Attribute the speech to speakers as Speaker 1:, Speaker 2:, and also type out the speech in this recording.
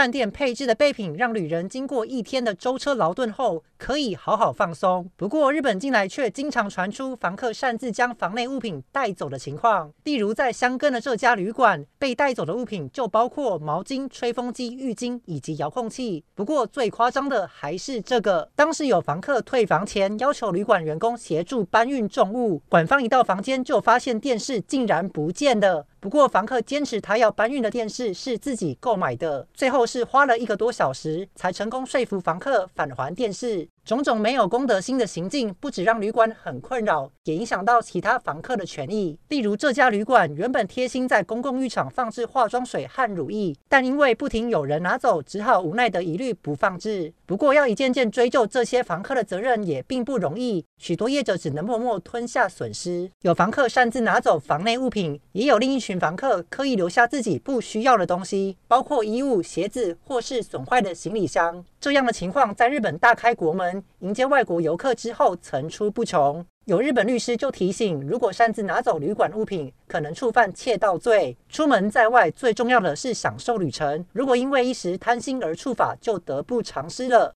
Speaker 1: 饭店配置的备品让旅人经过一天的舟车劳顿后，可以好好放松。不过，日本近来却经常传出房客擅自将房内物品带走的情况。例如，在箱根的这家旅馆，被带走的物品就包括毛巾、吹风机、浴巾以及遥控器。不过，最夸张的还是这个：当时有房客退房前要求旅馆员工协助搬运重物，馆方一到房间就发现电视竟然不见了。不过，房客坚持他要搬运的电视是自己购买的，最后是花了一个多小时才成功说服房客返还电视。种种没有公德心的行径，不止让旅馆很困扰，也影响到其他房客的权益。例如，这家旅馆原本贴心在公共浴场放置化妆水和乳液，但因为不停有人拿走，只好无奈的一律不放置。不过，要一件件追究这些房客的责任也并不容易，许多业者只能默默吞下损失。有房客擅自拿走房内物品，也有另一群房客刻意留下自己不需要的东西，包括衣物、鞋子或是损坏的行李箱。这样的情况在日本大开国门迎接外国游客之后层出不穷。有日本律师就提醒，如果擅自拿走旅馆物品，可能触犯窃盗罪。出门在外，最重要的是享受旅程。如果因为一时贪心而触法，就得不偿失了。